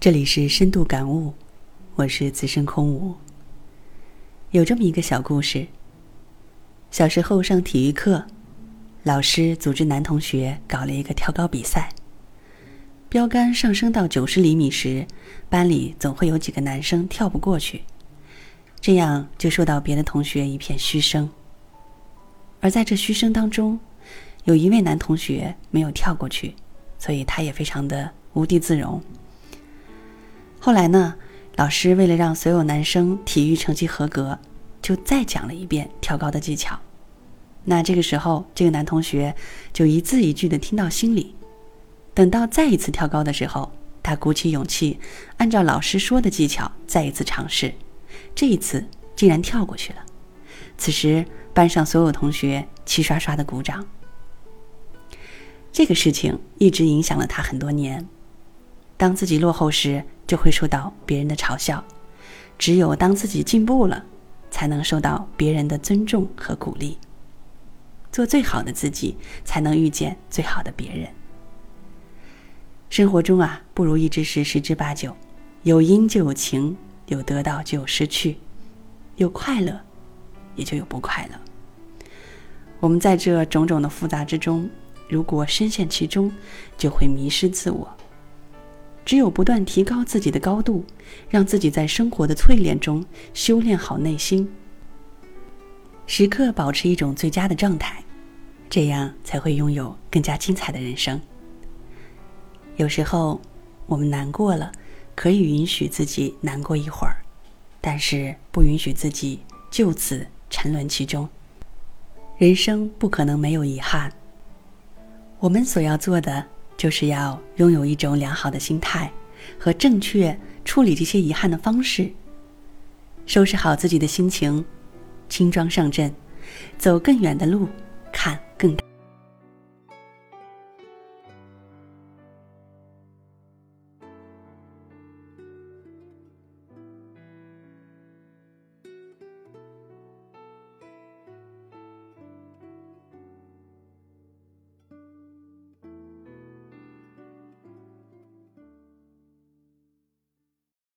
这里是深度感悟，我是资深空无。有这么一个小故事：小时候上体育课，老师组织男同学搞了一个跳高比赛。标杆上升到九十厘米时，班里总会有几个男生跳不过去，这样就受到别的同学一片嘘声。而在这嘘声当中，有一位男同学没有跳过去，所以他也非常的无地自容。后来呢，老师为了让所有男生体育成绩合格，就再讲了一遍跳高的技巧。那这个时候，这个男同学就一字一句的听到心里。等到再一次跳高的时候，他鼓起勇气，按照老师说的技巧再一次尝试。这一次竟然跳过去了。此时，班上所有同学齐刷刷的鼓掌。这个事情一直影响了他很多年。当自己落后时，就会受到别人的嘲笑；只有当自己进步了，才能受到别人的尊重和鼓励。做最好的自己，才能遇见最好的别人。生活中啊，不如意之事十之八九，有因就有情，有得到就有失去，有快乐，也就有不快乐。我们在这种种的复杂之中，如果深陷其中，就会迷失自我。只有不断提高自己的高度，让自己在生活的淬炼中修炼好内心，时刻保持一种最佳的状态，这样才会拥有更加精彩的人生。有时候，我们难过了，可以允许自己难过一会儿，但是不允许自己就此沉沦其中。人生不可能没有遗憾，我们所要做的。就是要拥有一种良好的心态和正确处理这些遗憾的方式，收拾好自己的心情，轻装上阵，走更远的路，